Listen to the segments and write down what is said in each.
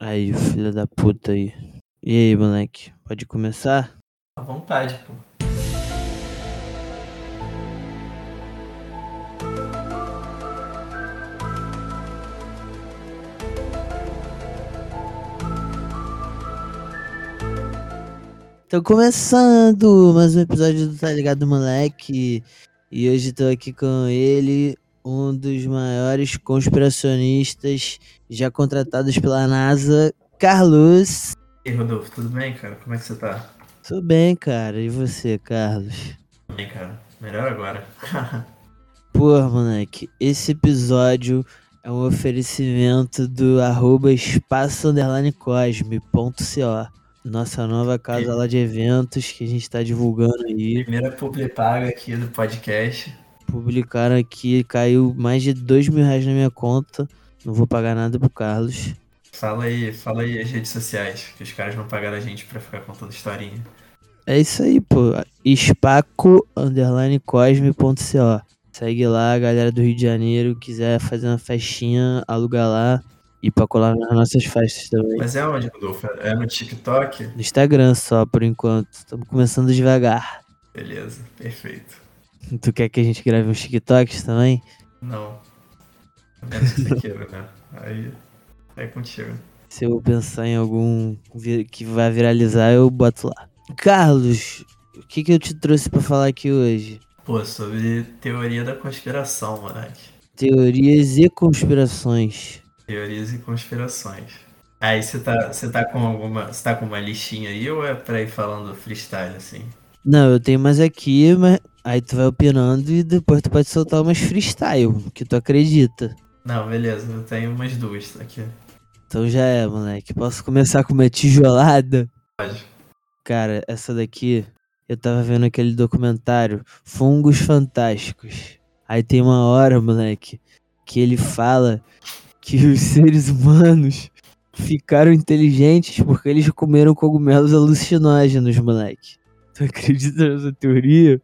Aí, filho da puta aí. E aí, moleque? Pode começar? À vontade, pô. Tô começando mais um episódio do Tá Ligado, moleque? E hoje tô aqui com ele, um dos maiores conspiracionistas já contratados pela NASA, Carlos. E aí, Rodolfo, tudo bem, cara? Como é que você tá? Tudo bem, cara. E você, Carlos? Tudo bem, cara. Melhor agora. Pô, moleque, esse episódio é um oferecimento do arroba espaço cosme.co. Nossa nova casa lá de eventos que a gente tá divulgando aí. Primeira publi paga aqui do podcast. Publicaram aqui, caiu mais de dois mil reais na minha conta. Não vou pagar nada pro Carlos. Fala aí, fala aí as redes sociais, que os caras não pagaram a gente pra ficar contando historinha. É isso aí, pô. Espaco underline cosme.co. Segue lá, galera do Rio de Janeiro. Quiser fazer uma festinha, aluga lá. E pra colar nas nossas festas também. Mas é onde, Rodolfo? É no TikTok? No Instagram só, por enquanto. Estamos começando devagar. Beleza, perfeito. Tu quer que a gente grave uns TikToks também? Não. Menos que você queira, né? Aí é contigo. Se eu pensar em algum que vai viralizar, eu boto lá. Carlos, o que, que eu te trouxe pra falar aqui hoje? Pô, sobre teoria da conspiração, moleque. Teorias e conspirações. Teorias e conspirações. Aí você tá, você tá com alguma. Você tá com uma listinha aí ou é pra ir falando freestyle assim? Não, eu tenho mais aqui, mas aí tu vai opinando e depois tu pode soltar umas freestyle, que tu acredita. Não, beleza, eu tenho umas duas aqui. Então já é, moleque. Posso começar com uma tijolada? Pode. Cara, essa daqui, eu tava vendo aquele documentário Fungos Fantásticos. Aí tem uma hora, moleque, que ele fala que os seres humanos ficaram inteligentes porque eles comeram cogumelos alucinógenos, moleque. Tu acredita nessa teoria?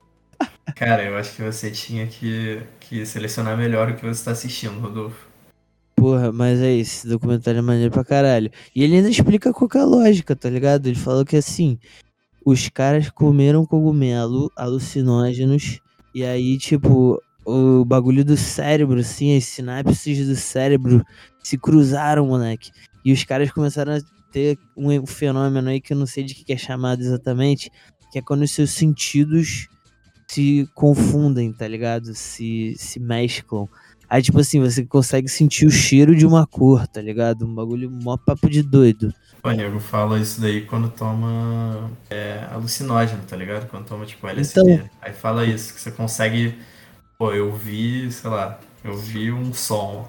Cara, eu acho que você tinha que, que selecionar melhor o que você tá assistindo, Rodolfo. Porra, mas é isso, esse documentário é maneiro pra caralho. E ele ainda explica qual que é a lógica, tá ligado? Ele falou que assim, os caras comeram cogumelo alucinógenos e aí, tipo, o bagulho do cérebro, assim, as sinapses do cérebro se cruzaram, moleque. E os caras começaram a ter um fenômeno aí que eu não sei de que é chamado exatamente, que é quando os seus sentidos se confundem, tá ligado? Se, se mesclam. Aí, tipo assim, você consegue sentir o cheiro de uma cor, tá ligado? Um bagulho mó papo de doido. O nego fala isso daí quando toma é, alucinógeno, tá ligado? Quando toma, tipo, LSD. Então. Aí fala isso, que você consegue. Pô, eu vi, sei lá, eu vi um som.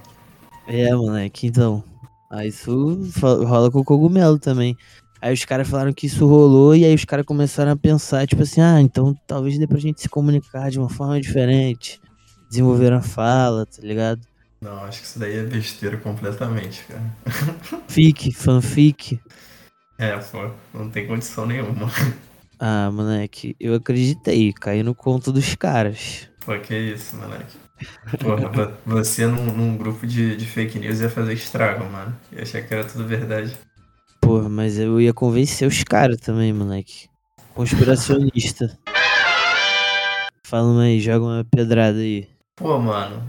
É, moleque, então. Aí isso rola com o cogumelo também. Aí os caras falaram que isso rolou e aí os caras começaram a pensar, tipo assim, ah, então talvez dê pra gente se comunicar de uma forma diferente. Desenvolveram a fala, tá ligado? Não, acho que isso daí é besteira completamente, cara. Fic, fanfic. É, pô, não tem condição nenhuma. Ah, moleque, eu acreditei, caí no conto dos caras. Pô, que isso, moleque. Porra, vo- você num, num grupo de, de fake news ia fazer estrago, mano. Eu achei que era tudo verdade. Porra, mas eu ia convencer os caras também, moleque. Conspiracionista. Fala uma aí, joga uma pedrada aí. Pô, mano,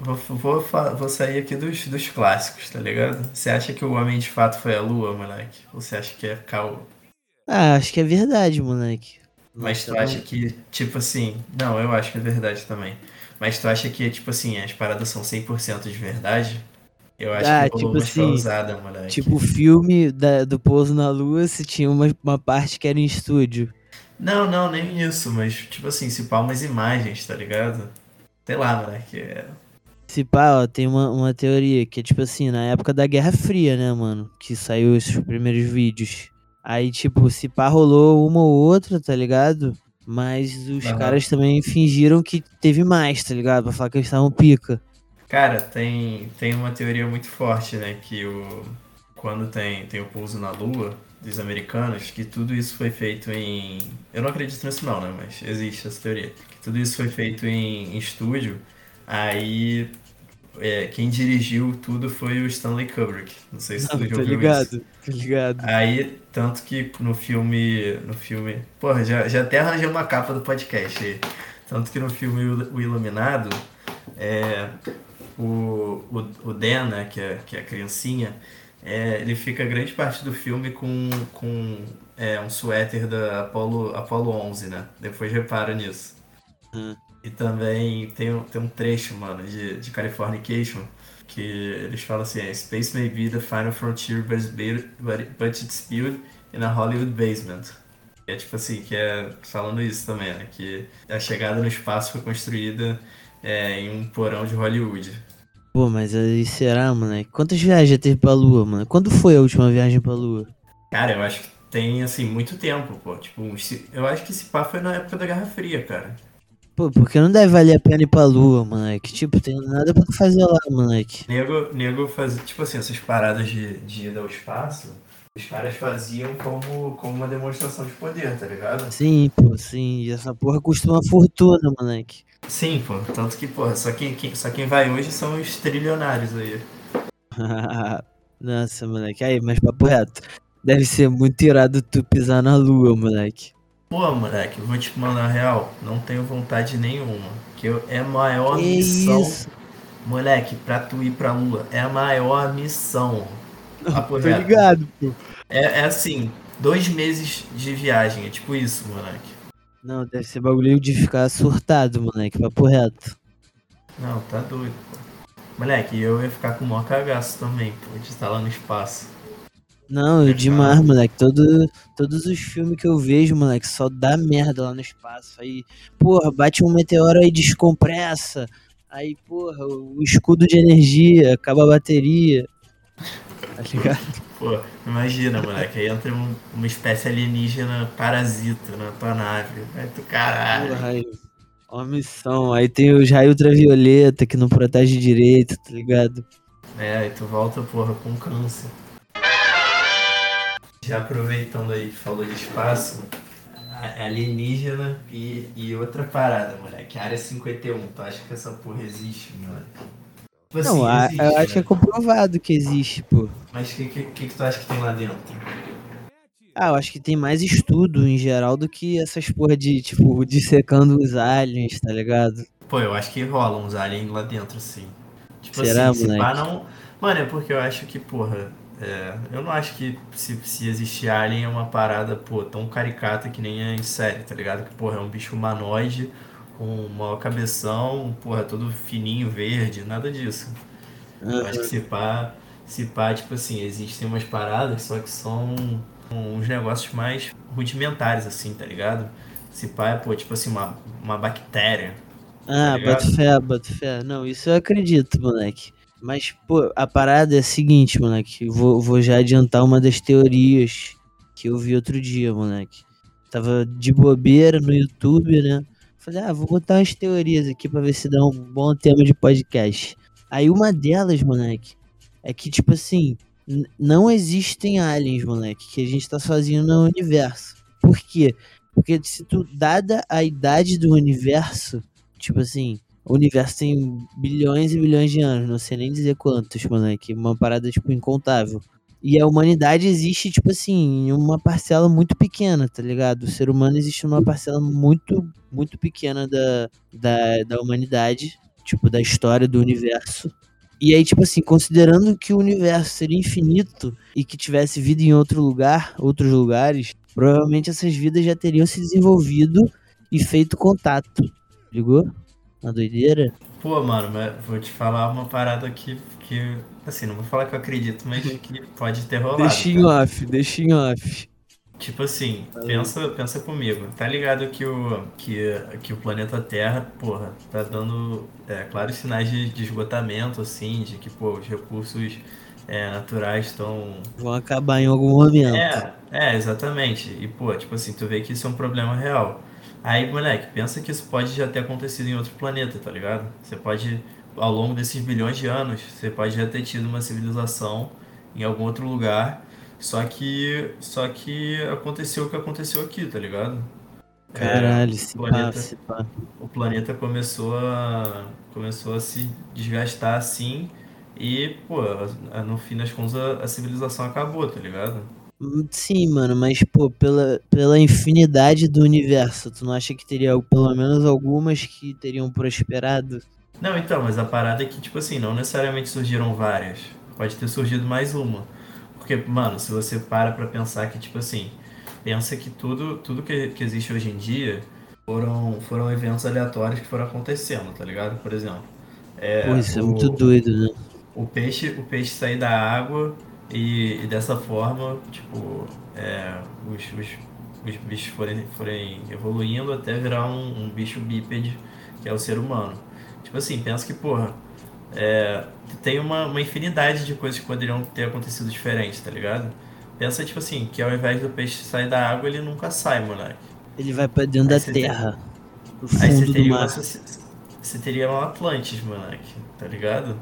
vou, vou, vou sair aqui dos, dos clássicos, tá ligado? Você acha que o homem de fato foi a lua, moleque? Ou você acha que é caô? Ah, acho que é verdade, moleque. Mas tu acha que, tipo assim. Não, eu acho que é verdade também. Mas tu acha que, tipo assim, as paradas são 100% de verdade? Eu acho Ah, que tipo assim, moleque. Tipo o filme da- do pouso na lua, se tinha uma, uma parte que era em estúdio. Não, não, nem isso, mas, tipo assim, se pá umas imagens, tá ligado? Sei lá, moleque. É... Se pá, ó, tem uma, uma teoria que é tipo assim, na época da Guerra Fria, né, mano? Que saiu esses primeiros vídeos. Aí, tipo, se pá rolou uma ou outra, tá ligado? Mas os Aham. caras também fingiram que teve mais, tá ligado? Pra falar que eles estavam pica. Cara, tem, tem uma teoria muito forte, né? Que o, quando tem, tem o pouso na Lua dos americanos, que tudo isso foi feito em. Eu não acredito nisso não, né? Mas existe essa teoria. Que tudo isso foi feito em, em estúdio. Aí é, quem dirigiu tudo foi o Stanley Kubrick. Não sei se Não, tu já ouviu ligado, isso. tô ligado. Aí, tanto que no filme. No filme. Porra, já, já até arranjei uma capa do podcast aí. Tanto que no filme O o Iluminado, é, o, o, Dan, né, que é, que é a criancinha, é, ele fica grande parte do filme com, com é, um suéter da Apollo, Apollo 11, né? Depois repara nisso. Hum. E também tem, um- tem um trecho, mano, de, de Californication, que eles falam assim, Space may be the final frontier, but it's built, but, but it's built in a Hollywood basement. É tipo assim, que é falando isso também, né? Que a chegada no espaço foi construída é, em um porão de Hollywood. Pô, mas aí será, moleque? Quantas viagens já teve pra lua, mano? Quando foi a última viagem pra lua? Cara, eu acho que tem, assim, muito tempo, pô. Tipo, eu acho que esse pá foi na época da Guerra Fria, cara. Pô, porque não deve valer a pena ir pra lua, moleque. Tipo, tem nada pra fazer lá, moleque. Nego, nego fazia, tipo assim, essas paradas de, de ida ao espaço, os caras faziam como, como uma demonstração de poder, tá ligado? Sim, pô, sim. E essa porra custa uma fortuna, moleque. Sim, pô. Tanto que, porra, só quem, quem- só quem vai hoje são os trilionários aí. Nossa, moleque. Aí, mas papo reto. Deve ser muito irado tu pisar na lua, moleque. Pô, moleque, eu vou te mandar real. Não tenho vontade nenhuma. Que eu, é a maior Que missão. isso? Moleque, pra tu ir pra lua, é a maior missão. Papo Tô ligado, pô. É, é assim, dois meses de viagem. É tipo isso, moleque. Não, deve ser bagulho de ficar surtado, moleque. Papo reto. Não, tá doido, pô. Moleque, eu ia ficar com o maior cagaço também, pô, de estar lá no espaço. Não, É demais, moleque. Todo, todos os filmes que eu vejo, moleque, só dá merda lá no espaço. Aí, porra, bate um meteoro aí, descompressa. Aí, porra, o escudo de energia, acaba a bateria. Tá ligado? Pô, imagina, moleque, aí entra um- uma espécie alienígena parasita na tua nave. Vai tu caralho. Aí. Ó a missão. Aí tem os raios ultravioleta que não protege direito, tá ligado? É, aí tu volta, porra, com câncer. Já aproveitando aí que falou de espaço, alienígena e, e outra parada, moleque. Área 51, tu acha que essa porra existe, moleque? Tipo Não, a- existe, eu acho que é comprovado que existe, pô. Mas o que, que, que tu acha que tem lá dentro? Ah, eu acho que tem mais estudo em geral do que essas porra de, tipo, dissecando os aliens, tá ligado? Pô, eu acho que rola uns aliens lá dentro, sim. Tipo Será, assim, se pá não. Mano, é porque eu acho que, porra, é, eu não acho que se, se existir alien é uma parada, pô, tão caricata que nem é em série, tá ligado? Que, porra, é um bicho humanoide, com um maior cabeção, porra, todo fininho, verde, nada disso. Eu acho que se pá, se pá, tipo assim, existem umas paradas, só que são uns negócios mais rudimentares, assim, tá ligado? Se pá é, pô, tipo assim, uma, uma bactéria. Ah, ligado? boto fé, boto fé. Não, isso eu acredito, moleque. Mas, pô, a parada é a seguinte, moleque. Vou, vou já adiantar uma das teorias que eu vi outro dia, moleque. Tava de bobeira no YouTube, né? Falei, ah, vou botar umas teorias aqui pra ver se dá um bom tema de podcast. Aí uma delas, moleque, é que, tipo assim, não existem aliens, moleque, que a gente tá sozinho no universo. Por quê? Porque se tu, dada a idade do universo, tipo assim, o universo tem bilhões e bilhões de anos, não sei nem dizer quantos, moleque, uma parada, tipo, incontável. E a humanidade existe, tipo assim, em uma parcela muito pequena, tá ligado? O ser humano existe numa parcela muito, muito pequena da, da, da humanidade, tipo, da história do universo. E aí, tipo assim, considerando que o universo seria infinito e que tivesse vida em outro lugar, outros lugares, provavelmente essas vidas já teriam se desenvolvido e feito contato. Ligou? Uma doideira? Pô, mano, mas vou te falar uma parada que, que assim, não vou falar que eu acredito, mas que pode ter rolado. Deixa em cara. off, deixa em off. Tipo assim, pensa, pensa comigo. Tá ligado que o, que, que o planeta Terra, porra, tá dando é, claros sinais de, de esgotamento, assim, de que, pô, os recursos é, naturais estão Vão acabar em algum momento. É, é, exatamente. E, pô, tipo assim, tu vê que isso é um problema real. Aí, moleque, pensa que isso pode já ter acontecido em outro planeta, tá ligado? Você pode, ao longo desses bilhões de anos, você pode já ter tido uma civilização em algum outro lugar, só que, só que aconteceu o que aconteceu aqui, tá ligado? Caralho, se o planeta, pá, se pá. o planeta começou a, começou a se desgastar assim e, pô, no fim das contas a, a civilização acabou, tá ligado? Sim, mano, mas pô, pela, pela infinidade do universo, tu não acha que teria pelo menos algumas que teriam prosperado? Não, então, mas a parada é que, tipo assim, não necessariamente surgiram várias. Pode ter surgido mais uma. Porque, mano, se você para pra pensar que, tipo assim, pensa que tudo, tudo que, que existe hoje em dia foram, foram eventos aleatórios que foram acontecendo, tá ligado? Por exemplo, Pô, é, isso é muito o, doido, né? o peixe, o peixe sair da água e, e dessa forma, tipo, é, os, os, os bichos forem, forem evoluindo até virar um, um bicho bípede, que é o ser humano. Tipo assim, pensa que, porra, é, tem uma, uma infinidade de coisas que poderiam ter acontecido diferentes, tá ligado? Pensa, tipo assim, que ao invés do peixe sair da água, ele nunca sai, moleque. Ele vai pra dentro Aí da tem- terra, Aí você teria uma Você teria um Atlantis, moleque, tá ligado?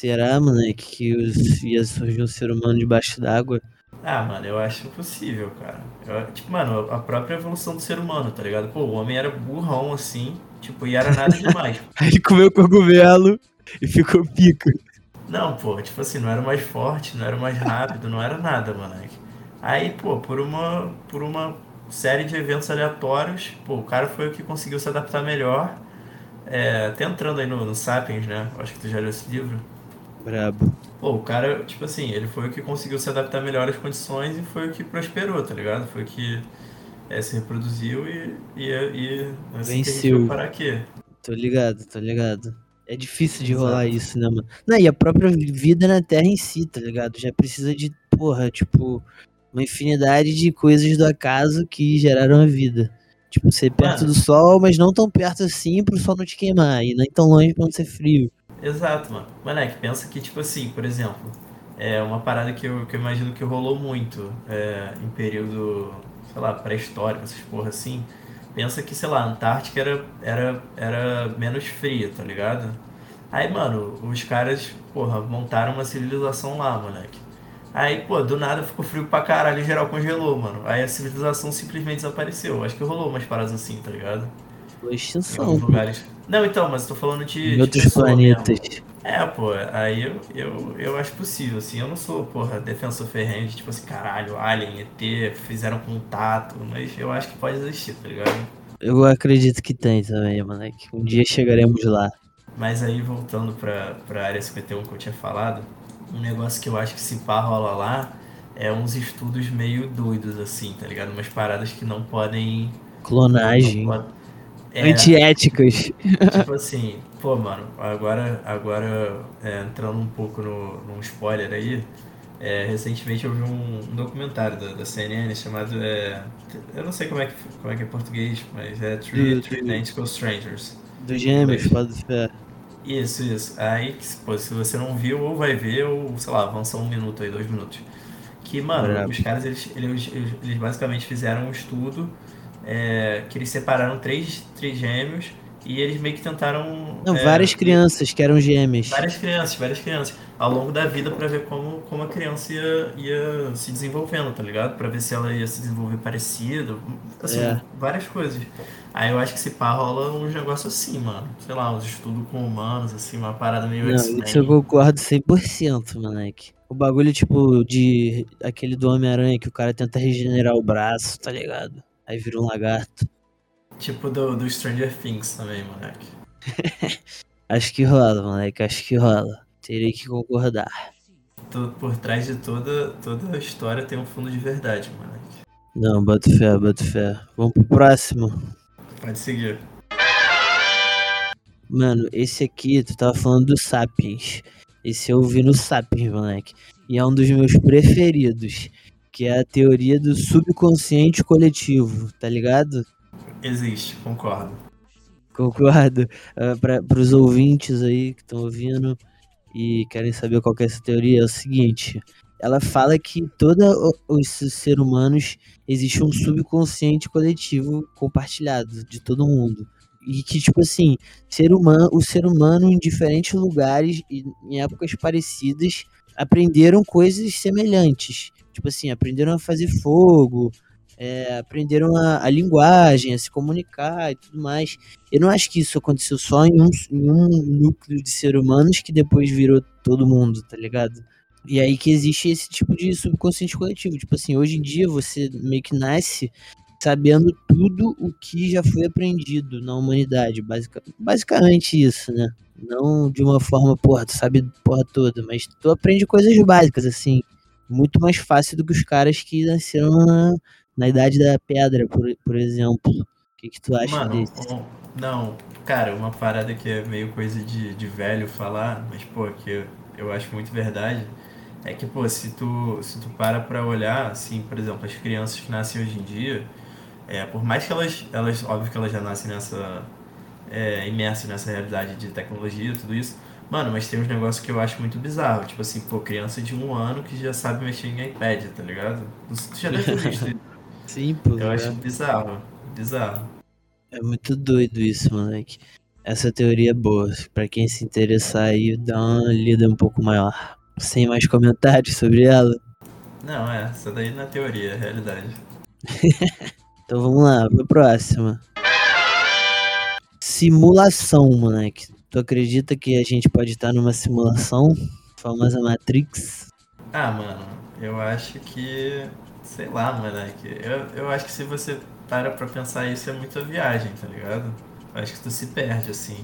Será, moleque, que os- ia surgir um ser humano debaixo d'água? Ah, mano, eu acho possível, cara. Eu- tipo, mano, a própria evolução do ser humano, tá ligado? Pô, o homem era burrão assim, tipo, e era nada demais. Aí ele comeu cogumelo e ficou pico. Não, pô, tipo assim, não era mais forte, não era mais rápido, não era nada, moleque. Aí, pô, por uma, por uma série de eventos aleatórios, pô, o cara foi o que conseguiu se adaptar melhor. É, até entrando aí no, no Sapiens, né? Acho que tu já leu esse livro. Brabo. Pô, o cara, tipo assim, ele foi o que conseguiu se adaptar melhor às condições e foi o que prosperou, tá ligado? Foi o que é, se reproduziu e, e, e assim Venceu. vai parar aqui. Tô ligado, tô ligado. É difícil de Exato. rolar isso, né, mano? Não, e a própria vida na Terra em si, tá ligado? Já precisa de, porra, tipo, uma infinidade de coisas do acaso que geraram a vida. Tipo, ser perto Mano. do sol, mas não tão perto assim pro sol não te queimar. E nem tão longe pra não ser frio. Exato, mano. Moleque, pensa que, tipo assim, por exemplo, é uma parada que eu, que eu imagino que rolou muito é, em período, sei lá, pré-histórico, essas porra assim. Pensa que, sei lá, a Antártica era, era, era menos fria, tá ligado? Aí, mano, os caras, porra, montaram uma civilização lá, moleque. Aí, pô, do nada ficou frio pra caralho e geral congelou, mano. Aí a civilização simplesmente desapareceu. Acho que rolou umas paradas assim, tá ligado? Foi extinção, lugares. Não, então, mas tô falando de, Em de outros pessoa mesmo. planetas. É, pô, aí eu, eu, eu acho possível, assim, eu não sou, porra, defensor ferrenho de tipo assim, caralho, Alien, ET, fizeram contato, mas eu acho que pode existir, tá ligado? Eu acredito que tem também, moleque. Um dia chegaremos lá. Mas aí, voltando pra, pra área 51 que eu tinha falado, um negócio que eu acho que se pá rola lá é uns estudos meio doidos, assim, tá ligado? Umas paradas que não podem... Clonagem. Não, pode- é, Antiéticas. Tipo assim, pô, mano, agora, agora é, entrando um pouco no, num spoiler aí, é, recentemente eu vi um, um documentário da, da CNN chamado. É, eu não sei como é, que, como é que é em português, mas é Three, Do- Three do- Identical Strangers. Dos gêmeos, pode ser. Isso, isso. Aí, pô, se você não viu, ou vai ver, ou sei lá, avança um minuto aí, dois minutos. Que, mano, Brabo. os caras, eles, eles, eles basicamente fizeram um estudo é, que eles separaram três, três gêmeos e eles meio que tentaram. Não, é, várias crianças que eram gêmeas. Várias crianças, várias crianças. Ao longo da vida pra ver como, como a criança ia, ia se desenvolvendo, tá ligado? Pra ver se ela ia se desenvolver parecido. Assim, É. várias coisas. Aí eu acho que se pá rola uns negócios assim, mano. Sei lá, uns estudos com humanos, assim, uma parada meio Não, X-Men. isso eu concordo 100%, moleque. O bagulho, tipo, de aquele do Homem-Aranha que o cara tenta regenerar o braço, tá ligado? Aí vira um lagarto. Tipo do, do Stranger Things também, moleque. Acho que rola, moleque, acho que rola. Terei que concordar. Por trás de toda, toda a história tem um fundo de verdade, moleque. Não, boto fé, boto fé. Vamos pro próximo. Pode seguir. Mano, esse aqui, tu tava falando do Sapiens. Esse eu vi no Sapiens, moleque. E é um dos meus preferidos. Que é a teoria do subconsciente coletivo, tá ligado? Existe, concordo. Concordo. Uh, para os ouvintes aí que estão ouvindo e querem saber qual que é essa teoria, é o seguinte: ela fala que todos os seres humanos existe um subconsciente coletivo compartilhado de todo mundo. E que, tipo assim, ser humano, o ser humano em diferentes lugares e em épocas parecidas aprenderam coisas semelhantes. Tipo assim, aprenderam a fazer fogo, é, aprenderam a, a, linguagem, a se comunicar e tudo mais. Eu não acho que isso aconteceu só em um, em um núcleo de seres humanos que depois virou todo mundo, tá ligado? E aí que existe esse tipo de subconsciente coletivo. Tipo assim, hoje em dia você meio que nasce sabendo tudo o que já foi aprendido na humanidade. Basic, basicamente isso, né? Não de uma forma, porra, tu sabe porra toda, mas tu aprende coisas básicas, assim. Muito mais fácil do que os caras que nasceram na, na idade da pedra, por, por exemplo. O que, que tu acha Mano, disso? Um, não, cara, uma parada que é meio coisa de, de velho falar, mas, pô, que eu, eu acho muito verdade é que, pô, se tu, se tu para pra olhar, assim, por exemplo, as crianças que nascem hoje em dia, é, por mais que elas, elas, óbvio que elas já nascem nessa, é, imersas nessa realidade de tecnologia, tudo isso, mano, mas tem uns negócios que eu acho muito bizarro, tipo assim, pô, criança de um ano que já sabe mexer em iPad, tá ligado? Tu já deve ter visto isso. Sim, pô. Eu é. acho bizarro, bizarro. É muito doido isso, moleque. Essa teoria é boa. Pra quem se interessar aí, dá uma lida um pouco maior. Sem mais comentários sobre ela? Não, é, essa daí na teoria, é realidade. então vamos lá, pra próxima. Simulação, moleque. Tu acredita que a gente pode estar numa simulação? Famosa Matrix? Ah, mano, eu acho que. Sei lá, moleque. Eu, eu acho que se você para pra pensar isso é muita viagem, tá ligado? Acho que tu se perde, assim.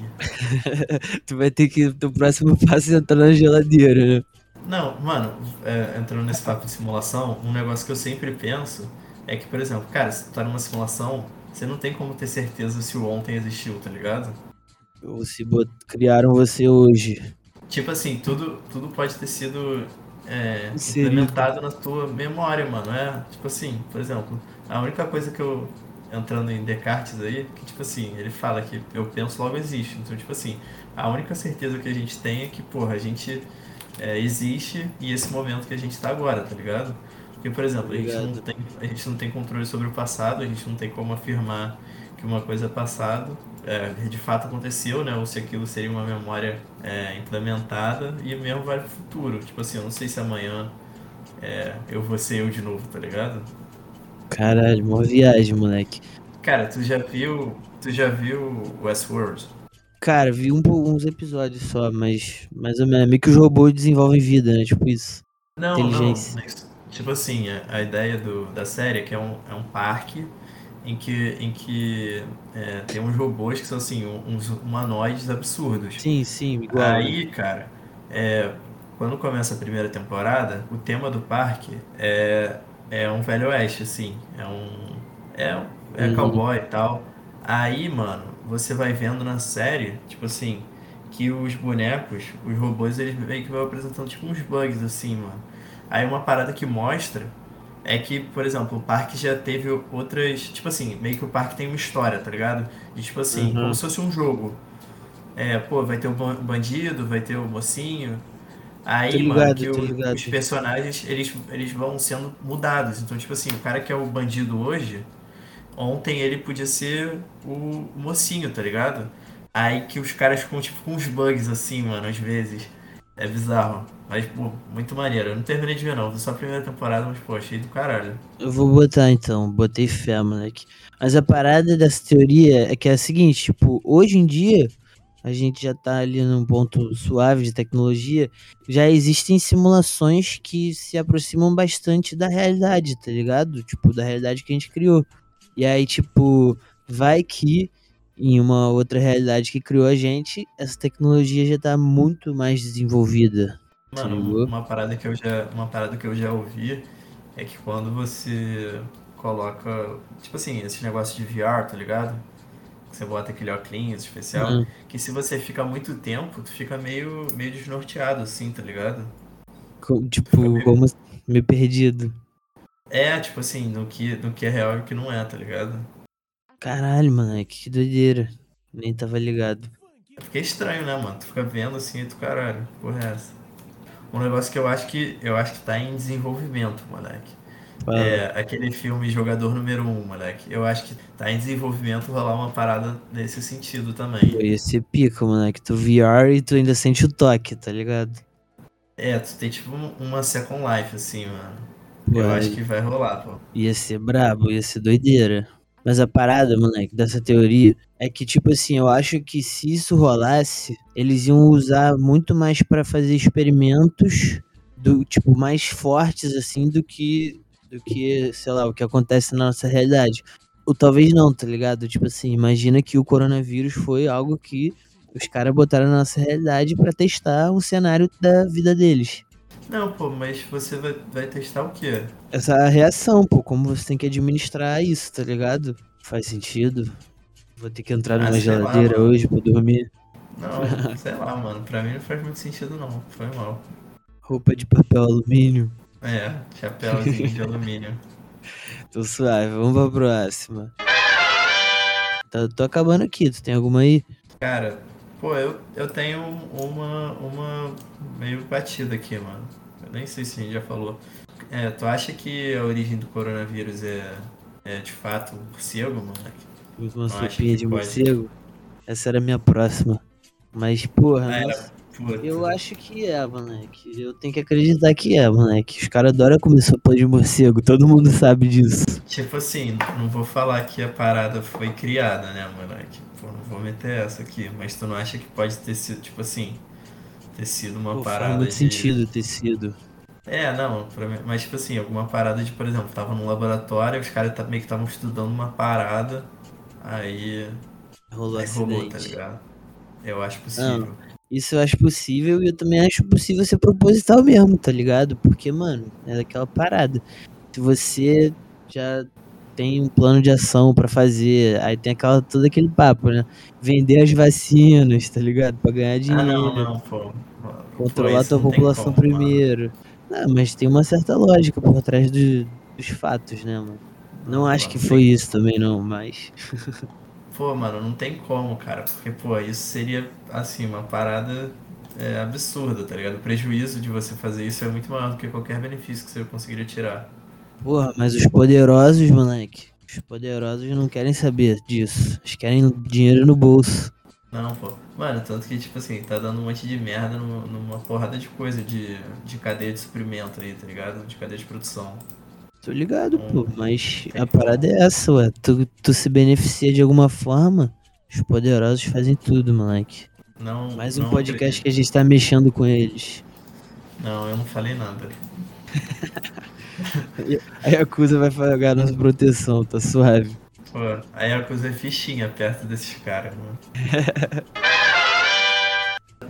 tu vai ter que, o próximo passo entrar na geladeira, né? Não, mano, é, entrando nesse papo de simulação, um negócio que eu sempre penso é que, por exemplo, cara, se tu tá numa simulação, você não tem como ter certeza se o ontem existiu, tá ligado? Bot... criaram você hoje. Tipo assim, tudo, tudo pode ter sido é, implementado na tua memória, mano. É, tipo assim, por exemplo, a única coisa que eu. Entrando em Descartes aí, que tipo assim, ele fala que eu penso logo existe. Então, tipo assim, a única certeza que a gente tem é que, porra, a gente é, existe e esse momento que a gente está agora, tá ligado? Porque, por exemplo, a gente, não tem, a gente não tem controle sobre o passado, a gente não tem como afirmar que uma coisa é passado, é, de fato aconteceu, né? Ou se aquilo seria uma memória é, implementada e mesmo vai pro futuro. Tipo assim, eu não sei se amanhã é, eu vou ser eu de novo, tá ligado? Caralho, uma viagem, moleque. Cara, tu já viu. Tu já viu Westworld? Cara, vi um, uns episódios só, mas mais ou menos. Meio que os robôs desenvolvem vida, né? Tipo isso. Não, Inteligência. não. Mas, tipo assim, a, a, ideia do, da série é que é um, é um parque em que, em que é, tem uns robôs que são assim, uns humanoides absurdos. Sim, sim, igual. Aí, cara, é, quando começa a primeira temporada, o tema do parque é, é um velho oeste, assim. É um. É, é uhum. cowboy e tal. Aí, mano, você vai vendo na série, tipo assim, que os bonecos, os robôs, eles meio que vão apresentando tipo uns bugs assim, mano. Aí uma parada que mostra é que, por exemplo, o parque já teve outras. Tipo assim, meio que o parque tem uma história, tá ligado? E tipo assim, uhum. como se fosse um jogo. É, pô, vai ter o bandido, vai ter o mocinho. Aí, ligado, mano, que o, os personagens, eles, eles vão sendo mudados. Então, tipo assim, o cara que é o bandido hoje, ontem ele podia ser o mocinho, tá ligado? Aí que os caras ficam tipo com uns bugs assim, mano, às vezes. É bizarro. Mas, pô, muito maneiro. Eu não terminei de ver, não. Vi só a primeira temporada, mas, pô, achei do caralho. Eu vou botar então. Botei fé, moleque. Mas a parada dessa teoria é que é a seguinte: tipo, hoje em dia, a gente já tá ali num ponto suave de tecnologia. Já existem simulações que se aproximam bastante da realidade, tá ligado? Tipo, da realidade que a gente criou. E aí, tipo, vai que em uma outra realidade que criou a gente, essa tecnologia já tá muito mais desenvolvida. Mano, uma parada que eu já, uma parada que eu já ouvi é que quando você coloca, tipo assim, esse negócio de VR, tá ligado? Você bota aquele óculos especial, uhum. que se você fica muito tempo, tu fica meio, meio desnorteado, assim, tá ligado? Tipo, meio... como meio perdido. É, tipo assim, no que, no que é real e o que não é, tá ligado? Caralho, moleque, que doideira. Nem tava ligado. Fiquei estranho, né, mano? Tu fica vendo assim e tu, caralho, porra é essa? Um negócio que eu acho que eu acho que tá em desenvolvimento, moleque. Ah. É aquele filme Jogador Número 1, um, moleque. Eu acho que tá em desenvolvimento rolar uma parada nesse sentido também. Ia ser pica, moleque. Tu VR e tu ainda sente o toque, tá ligado? É, tu tem tipo uma Second Life, assim, mano. Eu acho que vai rolar, pô. Ia ser brabo, ia ser doideira. Mas a parada, moleque, dessa teoria é que, tipo assim, eu acho que se isso rolasse, eles iam usar muito mais pra fazer experimentos do tipo mais fortes assim do que do que, sei lá, o que acontece na nossa realidade. Ou talvez não, tá ligado? Tipo assim, imagina que o coronavírus foi algo que os caras botaram na nossa realidade pra testar um cenário da vida deles. Não, pô, mas você vai, vai testar o quê? Essa reação, pô, como você tem que administrar isso, tá ligado? Faz sentido. Vou ter que entrar Ah, numa lá, geladeira mano. hoje pra dormir. Não, sei lá, mano. Pra mim não faz muito sentido, não. Foi mal. Roupa de papel alumínio. É, chapéuzinho de alumínio. Tô suave, vamos pra próxima. Tá, tô acabando aqui, tu tem alguma aí? Cara, pô, eu, eu tenho uma, uma meio batida aqui, mano. Eu nem sei se a gente já falou. É, tu acha que a origem do coronavírus é, é de fato um morcego, moleque? Uma sopinha de pode. morcego? Essa era a minha próxima. Mas, porra, Ah, nossa. Eu acho que é, moleque. Eu tenho que acreditar que é, moleque. Os caras adoram comer sopa de morcego, todo mundo sabe disso. Tipo assim, não vou falar que a parada foi criada, né, moleque? Pô, não vou meter essa aqui. Mas tu não acha que pode ter sido, tipo assim, ter sido uma Pô, faz parada muito de... sentido ter sido. É, não, mim- mas tipo assim, alguma parada de, por exemplo, tava num laboratório, os caras meio que estavam estudando uma parada, aí, Rolou aí rolou, tá acidente. ligado? Eu acho possível. Isso eu acho possível e eu também acho possível ser proposital mesmo, tá ligado? Porque, mano, é daquela parada. Se você já tem um plano de ação pra fazer, aí tem aquela, todo aquele papo, né? Vender as vacinas, tá ligado? Pra ganhar Ah, dinheiro, não, não, pô. Controlar isso tua população como, primeiro. Não, mas tem uma certa lógica por trás do- dos fatos, né, mano? Não Não, acho que foi isso também, não, mas. Pô, mano, não tem como, cara, porque, pô, isso seria, assim, uma parada é, absurda, tá ligado? O prejuízo de você fazer isso é muito maior do que qualquer benefício que você conseguiria tirar. Porra, mas os poderosos, moleque. Os poderosos não querem saber disso. Eles querem dinheiro no bolso. Não, pô. Mano, tanto que, tipo assim, tá dando um monte de merda numa, numa porrada de coisa de, de cadeia de suprimento aí, tá ligado? De cadeia de produção. Tô ligado, pô, mas Tem a parada é essa, ué. Tu, tu se beneficia de alguma forma, os poderosos fazem tudo, moleque. Não, Mais um não podcast que acredito. a gente tá mexendo com eles. Não, eu não falei nada. A Yakuza vai pagar nossa proteção, tá suave. Pô, a coisa é fichinha perto desses caras, mano.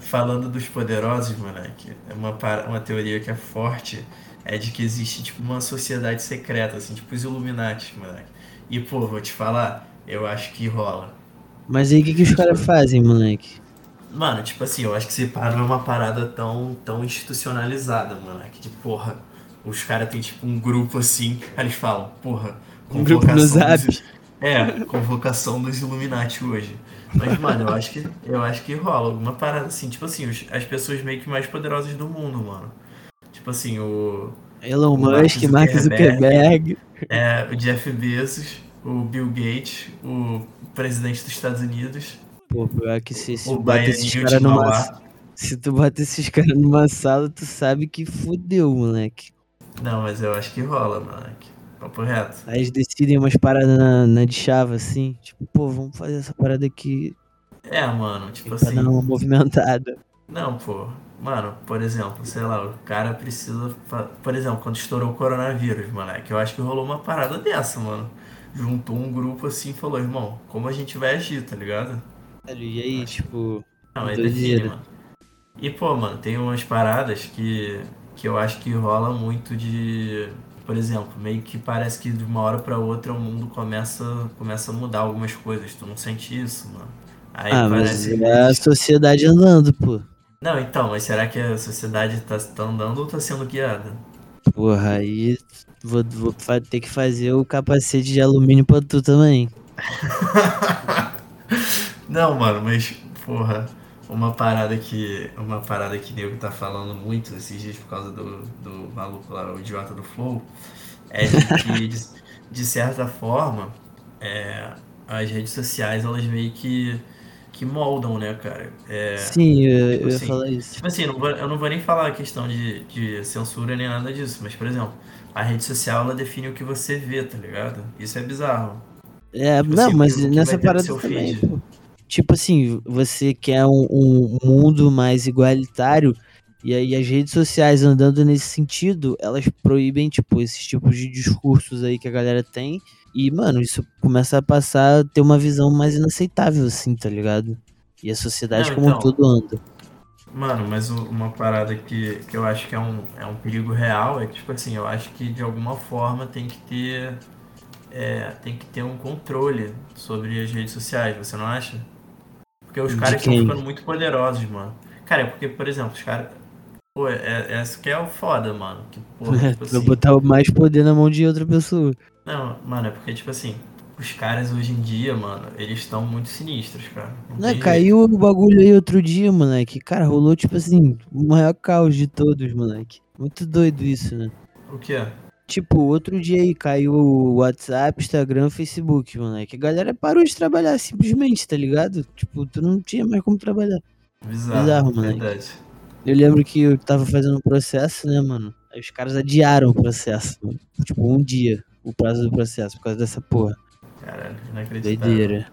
Falando dos poderosos, moleque, é uma, uma teoria que é forte é de que existe, tipo, uma sociedade secreta, assim, tipo os Illuminati, moleque. E, pô, vou te falar, eu acho que rola. Mas aí o que, que os caras fazem, moleque? Mano, tipo assim, eu acho que não é uma parada tão, tão institucionalizada, moleque. De porra, os caras têm tipo um grupo assim, eles falam, porra, Um grupo no Zap. dos- É, convocação dos Illuminati hoje. Mas, mano, eu acho que eu acho que rola alguma parada assim, tipo assim, os- as pessoas meio que mais poderosas do mundo, mano. Tipo assim, o, Elon O Musk, Mark Zuckerberg. Zuckerberg. é, o Jeff Bezos, o Bill Gates, o presidente dos Estados Unidos, Pô, pior que se, se o esses caras numa. Se tu bota esses caras numa sala, tu sabe que fudeu, moleque. Não, mas eu acho que rola, moleque. Papo reto. Aí eles decidem umas paradas na, na de chave, assim. Tipo, pô, vamos fazer essa parada aqui É, mano, tipo pra assim. dar uma movimentada. Não, pô. Mano, por exemplo, sei lá, o cara precisa. Por exemplo, quando estourou o coronavírus, moleque, eu acho que rolou uma parada dessa, mano. Juntou um grupo assim e falou, irmão, como a gente vai agir, tá ligado? E aí, Acho- tipo, Não, é define, mano. E, pô, mano, tem umas paradas que, que eu acho que rola muito de. Por exemplo, meio que parece que de uma hora pra outra o mundo começa, começa a mudar algumas coisas. Tu não sente isso, mano? Aí ah, mas parece é a sociedade andando, pô. Não, então, mas será que a sociedade tá, tá andando ou tá sendo guiada? Porra, aí vou, vou ter que fazer o capacete de alumínio pra tu também. Não, mano, mas, porra, uma parada que. Uma parada que nego tá falando muito esses dias por causa do, do maluco lá, o idiota do Flow, é de que, de, de certa forma, é, as redes sociais, elas meio que, que moldam, né, cara? É, Sim, eu, tipo eu ia assim, falar isso. Tipo assim, não vou- eu não vou nem falar a questão de, de censura nem nada disso, mas, por exemplo, a rede social ela define o que você vê, tá ligado? Isso é bizarro. É, Tipo não, assim, mas nessa parada também, feed. Tipo assim, você quer um, um mundo mais igualitário, e aí as redes sociais andando nesse sentido, elas proíbem, tipo, esses tipos de discursos aí que a galera tem. E, mano, isso começa a passar a ter uma visão mais inaceitável, assim, tá ligado? E a sociedade Não, como um então. todo anda. Mano, mas uma parada que, que eu acho que é um, é um perigo real é que, tipo assim, eu acho que de alguma forma tem que ter. é, tem que ter um controle sobre as redes sociais, você não acha? Porque os De caras estão ficando muito poderosos, mano. Cara, é porque, por exemplo, os caras. Pô, é, essa que é o foda, mano. Que, porra, tipo Pra assim. botar mais poder na mão de outra pessoa. Não, mano, é porque, tipo assim, os caras hoje em dia, mano, eles estão muito sinistros, cara. Não Não, caiu o bagulho aí outro dia, moleque. Cara, rolou, tipo assim, o maior caos de todos, moleque. Muito doido isso, né? O que é? Tipo, outro dia aí caiu o WhatsApp, Instagram, Facebook, moleque. A galera parou de trabalhar simplesmente, tá ligado? Tipo, tu não tinha mais como trabalhar. Bizarro, Bizarro, moleque. verdade. Eu lembro que eu tava fazendo um processo, né, mano? Aí os caras adiaram o processo, mano. Tipo, um dia o prazo do processo por causa dessa porra. Caralho, inacreditável. Doideira.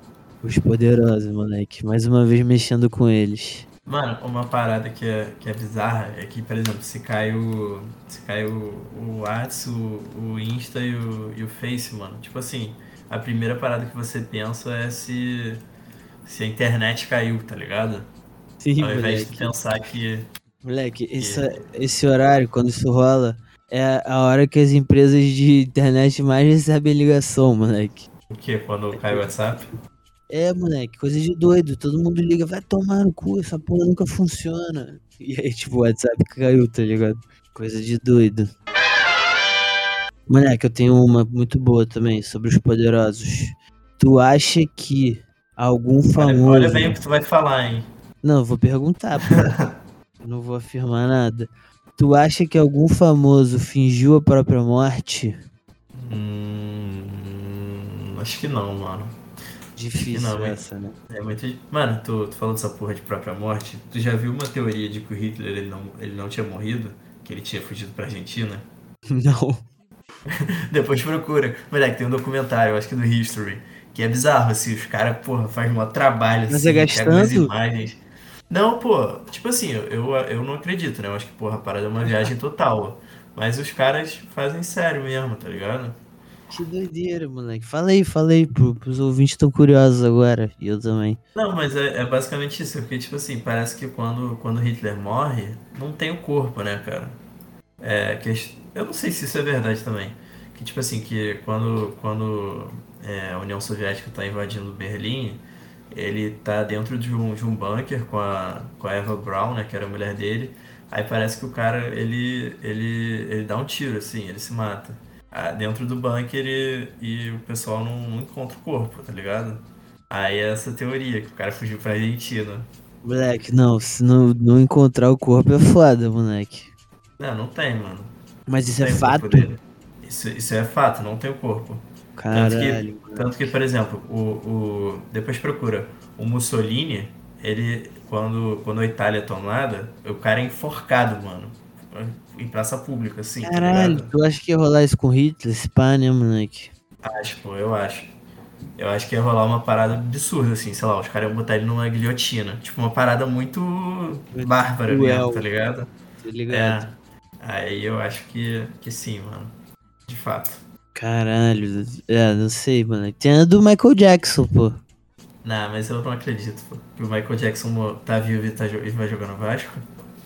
Os poderosos, moleque. Mais uma vez mexendo com eles. Mano, uma parada que é, que é bizarra é que, por exemplo, se cai o. Se cai o, o WhatsApp, o, o Insta e o, e o Face, mano. Tipo assim, a primeira parada que você pensa é se. Se a internet caiu, tá ligado? Sim, Ao invés de moleque. pensar que. Moleque, essa- esse horário, quando isso rola, é a hora que as empresas de internet mais recebem ligação, moleque. O que? Quando cai o WhatsApp? É, moleque, coisa de doido. Todo mundo liga, vai tomar no cu, essa porra nunca funciona. E aí, tipo, o WhatsApp caiu, tá ligado? Coisa de doido. Moleque, eu tenho uma muito boa também sobre os poderosos. Tu acha que algum famoso. olha bem o que tu vai falar, hein? Não, eu vou perguntar, pô. Não vou afirmar nada. Tu acha que algum famoso fingiu a própria morte? Hum, acho que não, mano. Difícil não, hein? essa, né? É muito. Mano, tu, tu falou dessa porra de própria morte. Tu já viu uma teoria de que o Hitler ele não, ele não tinha morrido? Que ele tinha fugido pra Argentina? Não. Depois procura. Moleque, tem um documentário, eu acho que do History, que é bizarro, assim, os caras, porra, fazem um trabalho, Mas assim, é pegam umas gastando? imagens. Não, pô, tipo assim, eu, eu, eu não acredito, né? Eu acho que, porra, a parada é uma viagem total. Mas os caras fazem sério mesmo, tá ligado? Que doideira, moleque. Falei, falei, pro, pros ouvintes tão curiosos agora. E eu também. Não, mas é, é basicamente isso, porque, tipo assim, parece que quando, quando Hitler morre, não tem o corpo, né, cara? É, que, eu não sei se isso é verdade também. Que, tipo assim, que quando, quando é, a União Soviética tá invadindo Berlim, ele tá dentro de um, de um bunker com a, com a Eva Braun, né, que era a mulher dele. Aí parece que o cara, ele, ele, ele dá um tiro, assim, ele se mata. Ah, dentro do bunker e, e o pessoal não, não encontra o corpo, tá ligado? Aí é essa teoria, que o cara fugiu pra Argentina. Moleque, não, se não, não encontrar o corpo é foda, moleque. Não, não tem, mano. Mas isso é tem corpo fato? Isso, isso é fato, não tem o corpo. Tanto que, Caralho. tanto que, por exemplo, o, o, depois procura, o Mussolini, ele, quando, quando a Itália é tomada, o cara é enforcado, mano. Em praça pública, assim, tá Caralho, ligado? tu acha que ia rolar isso com Hitler? Esse pá, né, moleque? Acho, pô, eu acho. Eu acho que ia rolar uma parada absurda, assim, sei lá, os caras iam botar ele numa guilhotina. Tipo, uma parada muito bárbara mesmo, tá ligado? Tá ligado? É. Aí eu acho que, que sim, mano. De fato. Caralho, é, não sei, moleque. Tem a do Michael Jackson, pô. Não, mas eu não acredito, pô. Que o Michael Jackson tá vivo e, tá, e vai jogar no Vasco.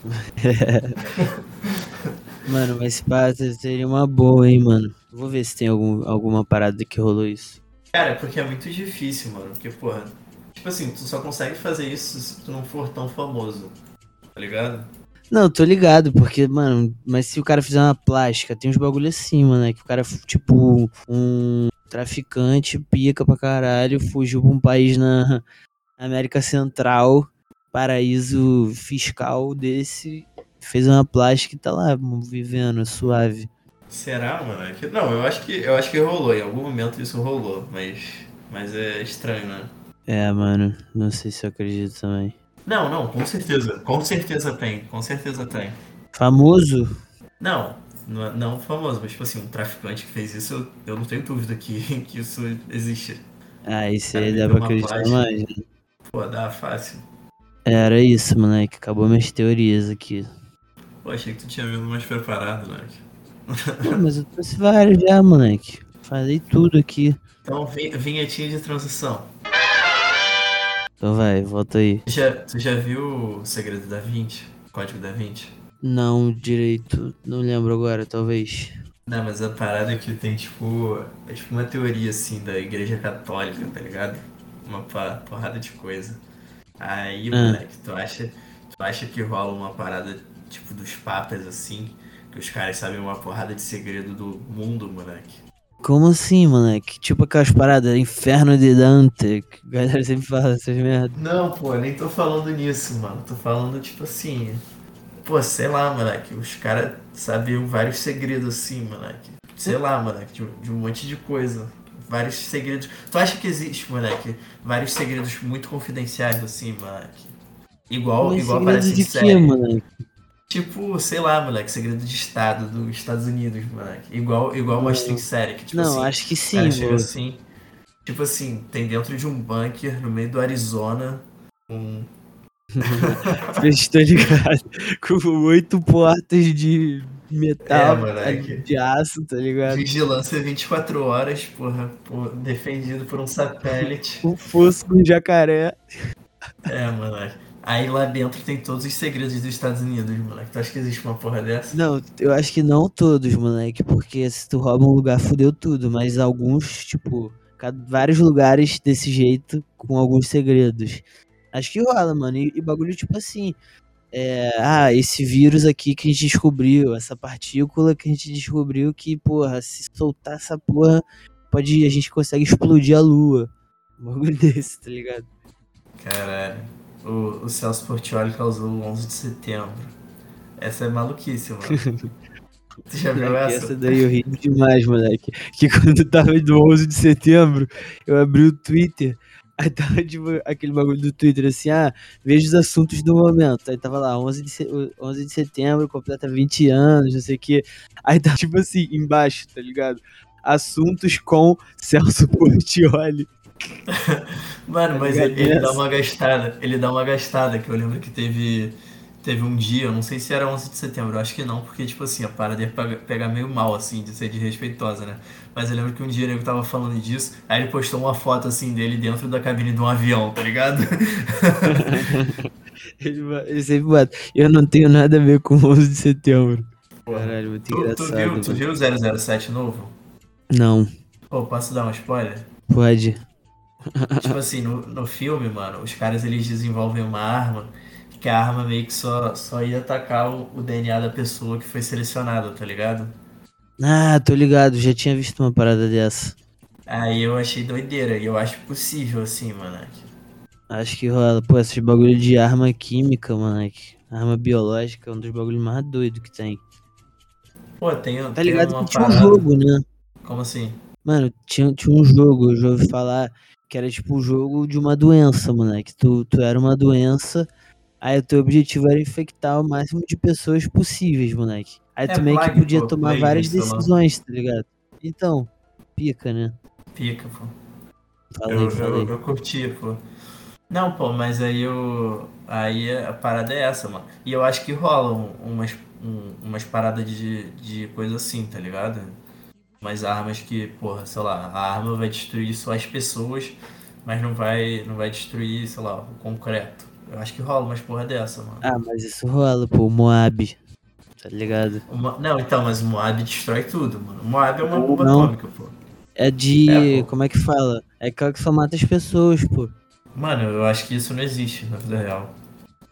Mano, mas pá, seria uma boa, hein, mano. Vou ver se tem algum, alguma parada que rolou isso. Cara, porque é muito difícil, mano. Porque, porra, tipo assim, tu só consegue fazer isso se tu não for tão famoso. Tá ligado? Não, tô ligado, porque, mano, mas se o cara fizer uma plástica, tem uns bagulho assim, mano, é que o cara, tipo, um traficante pica pra caralho, fugiu pra um país na América Central, paraíso fiscal desse, fez uma plástica e tá lá, vivendo, suave. Será, mano? É Não, eu acho que eu acho que rolou. Em algum momento isso rolou, mas. Mas é estranho, né? É, mano, não sei se eu acredito também. Não, não, com certeza. Com certeza tem. Com certeza tem. Famoso? Não, Não, é- não famoso, mas tipo assim, um traficante que fez isso, eu, eu não tenho dúvida que, que isso existe. Ah, isso aí dá pra acreditar mais. né? Pô, dá fácil. Era isso, moleque. Acabou minhas teorias aqui. Pô, achei que tu tinha vindo mais preparado? Pô, mas eu trouxe vários já, moleque. Falei tudo aqui. Então, vin- vinhetinha de transição. Então vai, volta aí. Tu já, tu já viu o Segredo da Vinci? Código da Vinci? Não direito, não lembro agora, talvez. Não, mas a parada é que tem, tipo, é tipo uma teoria, assim, da Igreja Católica, tá ligado? Uma porrada de coisa. Aí, Ah. moleque, tu acha, tu acha que rola uma parada, tipo, dos papas, assim, que os caras sabem uma porrada de segredo do mundo, moleque? Como assim, moleque? Tipo aquelas paradas, Inferno de Dante, que a galera sempre fala essas merdas. Não, pô, nem tô falando nisso, mano. Tô falando, tipo assim. Pô, sei lá, moleque. Os caras sabiam vários segredos assim, moleque. Sei lá, moleque, de, de um monte de coisa. Vários segredos. Tu acha que existe, moleque? Vários segredos muito confidenciais, assim, moleque. Igual, Mas igual aparece em série. moleque? Tipo, sei lá, moleque, segredo de Estado dos Estados Unidos, moleque. Igual, igual em série, que tipo Não, assim. acho que sim, cara chega assim. Tipo assim, tem dentro de um bunker no meio do Arizona um Estou ligado. Com oito portas de metal, É, de aço, tá ligado? Vigilância 24 horas, porra, por- defendido por um satélite. Um fosso com jacaré. É, moleque. Aí lá dentro tem todos os segredos dos Estados Unidos, moleque. Tu acha que existe uma porra dessa? Não, eu acho que não todos, moleque, porque se tu rouba um lugar, fudeu tudo, mas alguns, tipo, vários lugares desse jeito, com alguns segredos. Acho que rola, mano. E, e bagulho, tipo assim. É, ah, esse vírus aqui que a gente descobriu, essa partícula que a gente descobriu que, porra, se soltar essa porra, pode, a gente consegue explodir a lua. Um bagulho desse, tá ligado? Caralho. O, o Celso Portioli causou o 11 de setembro. Essa é maluquice, mano. Tu já viu essa? essa daí eu ri demais, moleque. Que quando tava do 11 de setembro, eu abri o Twitter. Aí tava tipo, aquele bagulho do Twitter assim, ah, veja os assuntos do momento. Aí tava lá, 11 de, se- 11 de setembro, completa 20 anos, não sei o quê. Aí tava tipo assim, embaixo, tá ligado? Assuntos com Celso Portioli. Mano, mas ele, ele dá uma gastada. Ele dá uma gastada, que eu lembro que teve. Teve um dia, eu não sei se era 11 de setembro, eu acho que não, porque, tipo assim, a parada ia pega- pegar meio mal, assim, de ser desrespeitosa, né? Mas eu lembro que um dia o nego tava falando disso, aí ele postou uma foto, assim, dele dentro da cabine de um avião, tá ligado? Ele, ele sempre bota. Eu não tenho nada a ver com 11 de setembro. Caralho, muito Tu, tu engraçado. viu, tu viu o 007 novo? Não, Pô, posso dar um spoiler? pode. Tipo assim, no, no filme, mano, os caras eles desenvolvem uma arma que a arma meio que só, só ia atacar o, o DNA da pessoa que foi selecionada, tá ligado? Ah, tô ligado, já tinha visto uma parada dessa. Aí eu achei doideira, e eu acho possível, assim, mano. Acho que rola. Pô, esses bagulho de arma química, moleque. Arma biológica é um dos bagulhos mais doidos que tem. Pô, tem, Tá tem ligado uma que tinha um parada. jogo, né? Como assim? Mano, tinha, tinha um jogo, eu já ouvi falar, que era tipo o jogo de uma doença, moleque. Tu, tu era uma doença, aí o teu objetivo era infectar o máximo de pessoas possíveis, moleque. Aí É tu meio que podia pô, tomar várias sei lá. decisões, tá ligado? Então, pica, né? Pica, pô. Falei, Eu, falei. eu, eu curti, pô. Não, pô, mas aí eu. Aí a parada é essa, mano. E eu acho que rolam umas, um- umas paradas de, de coisa assim, tá ligado? Umas armas que, porra, sei lá, a arma vai destruir só as pessoas, mas não vai, não vai destruir, sei lá, o concreto. Eu acho que rola umas porra dessa, mano. Ah, mas isso rola, pô, o Moab. Tá ligado? Uma- não, então, mas o Moab destrói tudo, mano. O Moab é uma bomba atômica, pô. É de. É, como é que fala? É aquela que só mata as pessoas, pô. Mano, eu acho que isso não existe na vida real.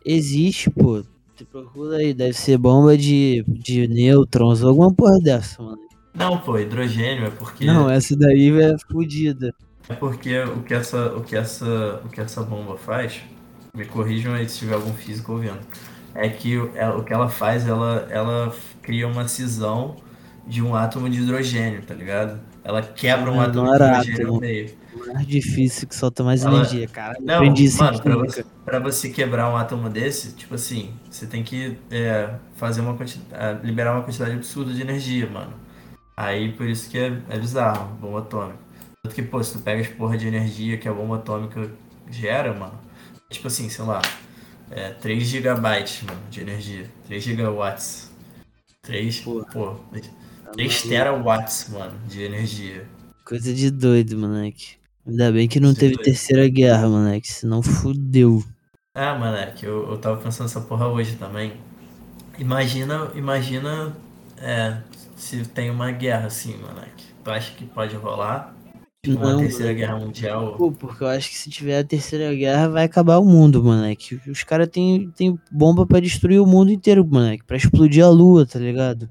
Existe, pô. Tu procura aí, deve ser bomba de, de nêutrons ou alguma porra dessa, mano. Não, pô, hidrogênio é porque. Não, essa daí é fodida. É porque o que essa, o que essa, o que essa bomba faz, me corrijam aí se tiver algum físico ouvindo, é que o- que ela faz, ela, ela cria uma cisão de um átomo de hidrogênio, tá ligado? Ela quebra um Ah, átomo não de hidrogênio átomo. no meio. Não mais difícil que solta mais Ela- energia, cara. Não, Aprendi mano, pra você, pra você quebrar um átomo desse, tipo assim, você tem que é, fazer uma quanti- ah, liberar uma quantidade absurda de energia, mano. Aí por isso que é, é bizarro, bomba atômica. Tanto que, pô, se tu pega as porra de energia que a bomba atômica gera, mano, tipo assim, sei lá, é 3 gigabytes, mano, de energia. 3 gigawatts. 3, Porra. pô, Tá 3 maluco. terawatts, mano, de energia. Coisa de doido, moleque. Ainda bem que não Coisa teve terceira guerra, moleque. Senão fudeu. Ah, moleque, eu, eu tava pensando nessa porra hoje também. Imagina, imagina é, se tem uma guerra assim, moleque. Tu acha que pode rolar? Tipo, uma Não, terceira moleque. guerra mundial? Pô, porque eu acho que se tiver a terceira guerra, vai acabar o mundo, moleque. Os caras têm tem bomba pra destruir o mundo inteiro, moleque. Pra explodir a lua, tá ligado?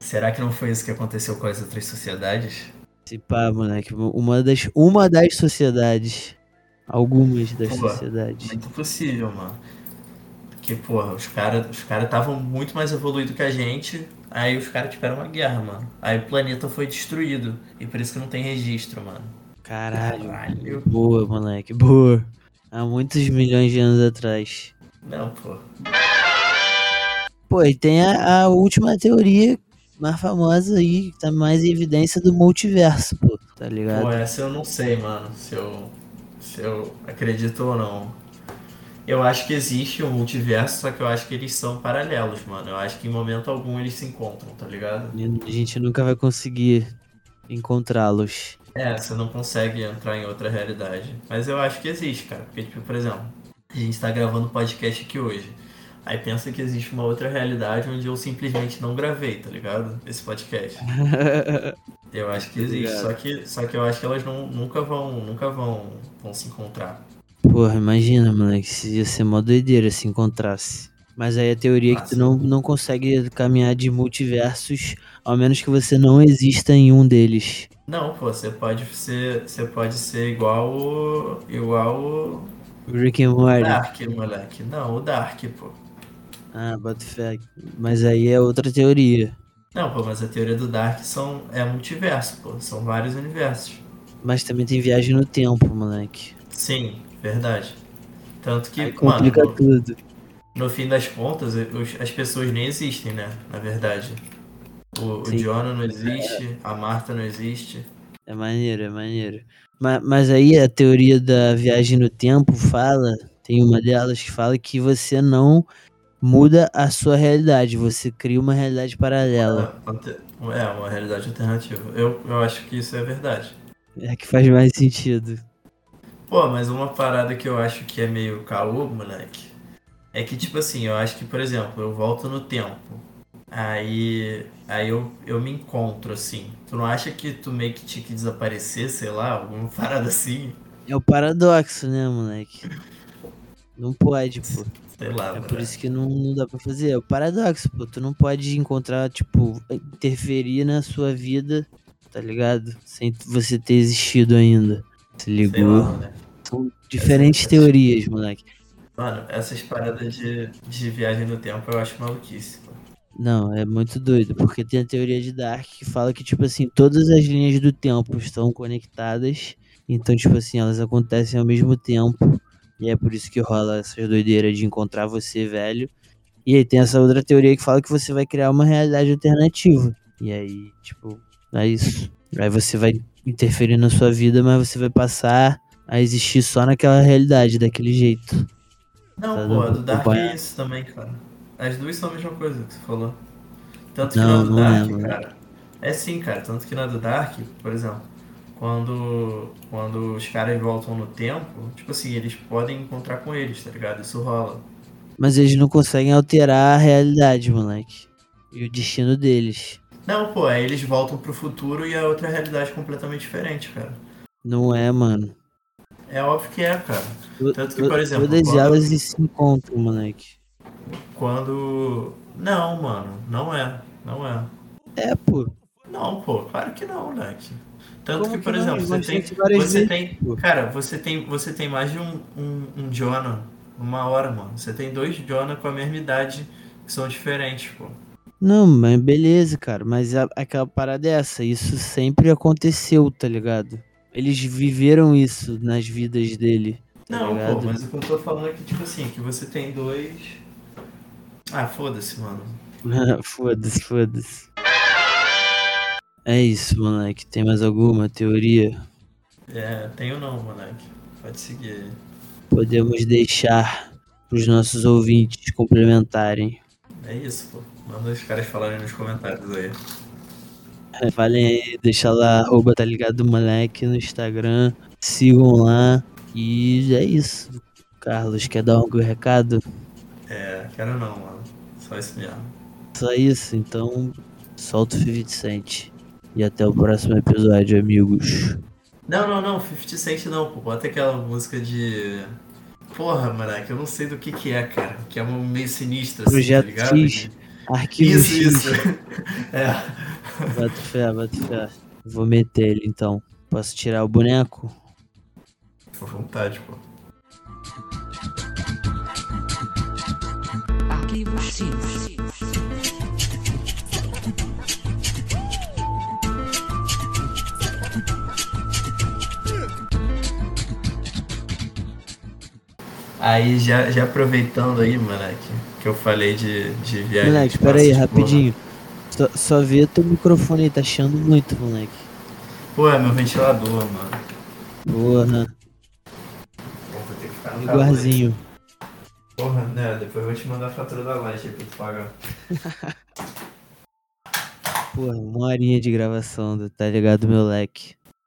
Será que não foi isso que aconteceu com as outras sociedades? Se pá, moleque. Uma das, uma das sociedades. Algumas das Pô, sociedades. Muito possível, mano. Porque, porra, os caras os cara estavam muito mais evoluídos que a gente. Aí os caras tiveram uma guerra, mano. Aí o planeta foi destruído. E por isso que não tem registro, mano. Caralho. Caralho. Boa, moleque. Boa. Há muitos milhões de anos atrás. Não, pô. Pô, e tem a, a última teoria mais famosa aí, que tá mais em evidência do multiverso, pô. Tá ligado? Pô, essa eu não sei, mano, se eu, se eu acredito ou não. Eu acho que existe um multiverso, só que eu acho que eles são paralelos, mano. Eu acho que em momento algum eles se encontram, tá ligado? A gente nunca vai conseguir encontrá-los. É, você não consegue entrar em outra realidade. Mas eu acho que existe, cara. Porque, tipo, por exemplo, a gente tá gravando podcast aqui hoje. Aí pensa que existe uma outra realidade onde eu simplesmente não gravei, tá ligado? Esse podcast. Eu acho que existe, só que, só que eu acho que elas não, nunca vão, nunca vão, vão se encontrar. Porra, imagina, moleque, se ia ser mó doideira se encontrasse. Mas aí a teoria é que tu Nossa. não, não consegue caminhar de multiversos, ao menos que você não exista em um deles. Não, pô, você pode ser, você pode ser igual o, igual o Rick and Morty. Dark, moleque. Não, o Dark, pô. Ah, bota fé. Mas aí é outra teoria. Não, pô, mas a teoria do Dark são, é multiverso, pô. São vários universos. Mas também tem viagem no tempo, moleque. Sim, verdade. Tanto que, Aí mano, complica no, tudo. no fim das contas, os- as pessoas nem existem, né? Na verdade. O, o. Jonah não existe, a Marta não existe. É maneiro, é maneiro. Mas, mas aí a teoria da viagem no tempo fala, tem uma delas que fala que você não muda a sua realidade, você cria uma realidade paralela. É, uma realidade alternativa. Eu, eu acho que isso é verdade. É que faz mais sentido. Pô, mas uma parada que eu acho que é meio caô, moleque, é que, tipo assim, eu acho que, por exemplo, eu volto no tempo. Aí, aí eu, eu me encontro, assim. Tu não acha que tu meio que tinha que desaparecer, sei lá, alguma parada assim? É o paradoxo, né, moleque? Não pode, pô. Sei lá, É por isso que não, não dá pra fazer. É o paradoxo, pô. Tu não pode encontrar, tipo, interferir na sua vida, tá ligado? Sem você ter existido ainda. Se ligou? lá, moleque. São diferentes Essa- teorias, moleque. Mano, essas paradas de, de viagem no tempo eu acho maluquice, pô. Não, é muito doido, porque tem a teoria de Dark que fala que, tipo assim, todas as linhas do tempo estão conectadas. Então, tipo assim, elas acontecem ao mesmo tempo. E é por isso que rola essa doideira de encontrar você velho. E aí tem essa outra teoria que fala que você vai criar uma realidade alternativa. E aí, tipo, é isso. Aí você vai interferir na sua vida, mas você vai passar a existir só naquela realidade, daquele jeito. Não, Tá pô, a do Dark é isso também, cara. As duas são a mesma coisa que você falou. Tanto que Não, na do Dark, mano. cara. É sim, cara. Tanto que na do Dark, por exemplo, quando, quando os caras voltam no tempo, tipo assim, eles podem encontrar com eles, tá ligado? Isso rola. Mas eles não conseguem alterar a realidade, moleque. E o destino deles. Não, pô, aí eles voltam pro futuro e é outra realidade completamente diferente, cara. Não é, mano. É óbvio que é, cara. To- Tanto que, por exemplo, Todas quando- elas se encontram, moleque. Quando. Não, mano, não é. Não é. É, pô. Não, pô, claro que não, moleque. Tanto Como que, por que exemplo, você tem, você vezes, tem, pô. cara, você tem, você tem mais de um, um, um Jonah numa hora, mano. Você tem dois Jonah com a mesma idade que são diferentes, pô. Não, mas beleza, cara. Mas a- aquela parada é essa. Isso sempre aconteceu, tá ligado? Eles viveram isso nas vidas dele. Tá Não, ligado? pô, mas o que eu tô falando é que, tipo assim, que você tem dois. Ah, foda-se, mano. foda-se, foda-se. É isso, moleque. Tem mais alguma teoria? É, tenho não, moleque. Pode seguir. Podemos deixar os nossos ouvintes complementarem. É isso, pô. Manda os caras falarem nos comentários aí. É, Falem aí, deixa lá, arroba, tá ligado, moleque, no Instagram. Sigam lá. E é isso. Carlos, quer dar algum recado? É, quero não, mano. Só isso mesmo. Só isso, então solta o 50 Cent. E até o próximo episódio, amigos. Não, não, não, 50 Cent não, pô. Bota aquela música de. Porra, moleque, eu não sei do que que é, cara. Que é meio sinistro, assim, Projeto tá ligado? X. Arquivo Isso, X. isso. é. Bota fé, bota fé. Vou meter ele então. Posso tirar o boneco? Fica à vontade, pô. Arquivos X. Aí, já, já aproveitando aí, moleque, que eu falei de, de viagem. Moleque, espera aí, rapidinho. Só, só vê teu microfone aí, tá chiando muito, moleque. Pô, é meu ventilador, mano. Porra, vou ter que ficar no calor. igualzinho. Porra, né? Depois eu vou te mandar a fatura da aí pra tu pagar. Porra, uma horinha de gravação, do- tá ligado, meu leque?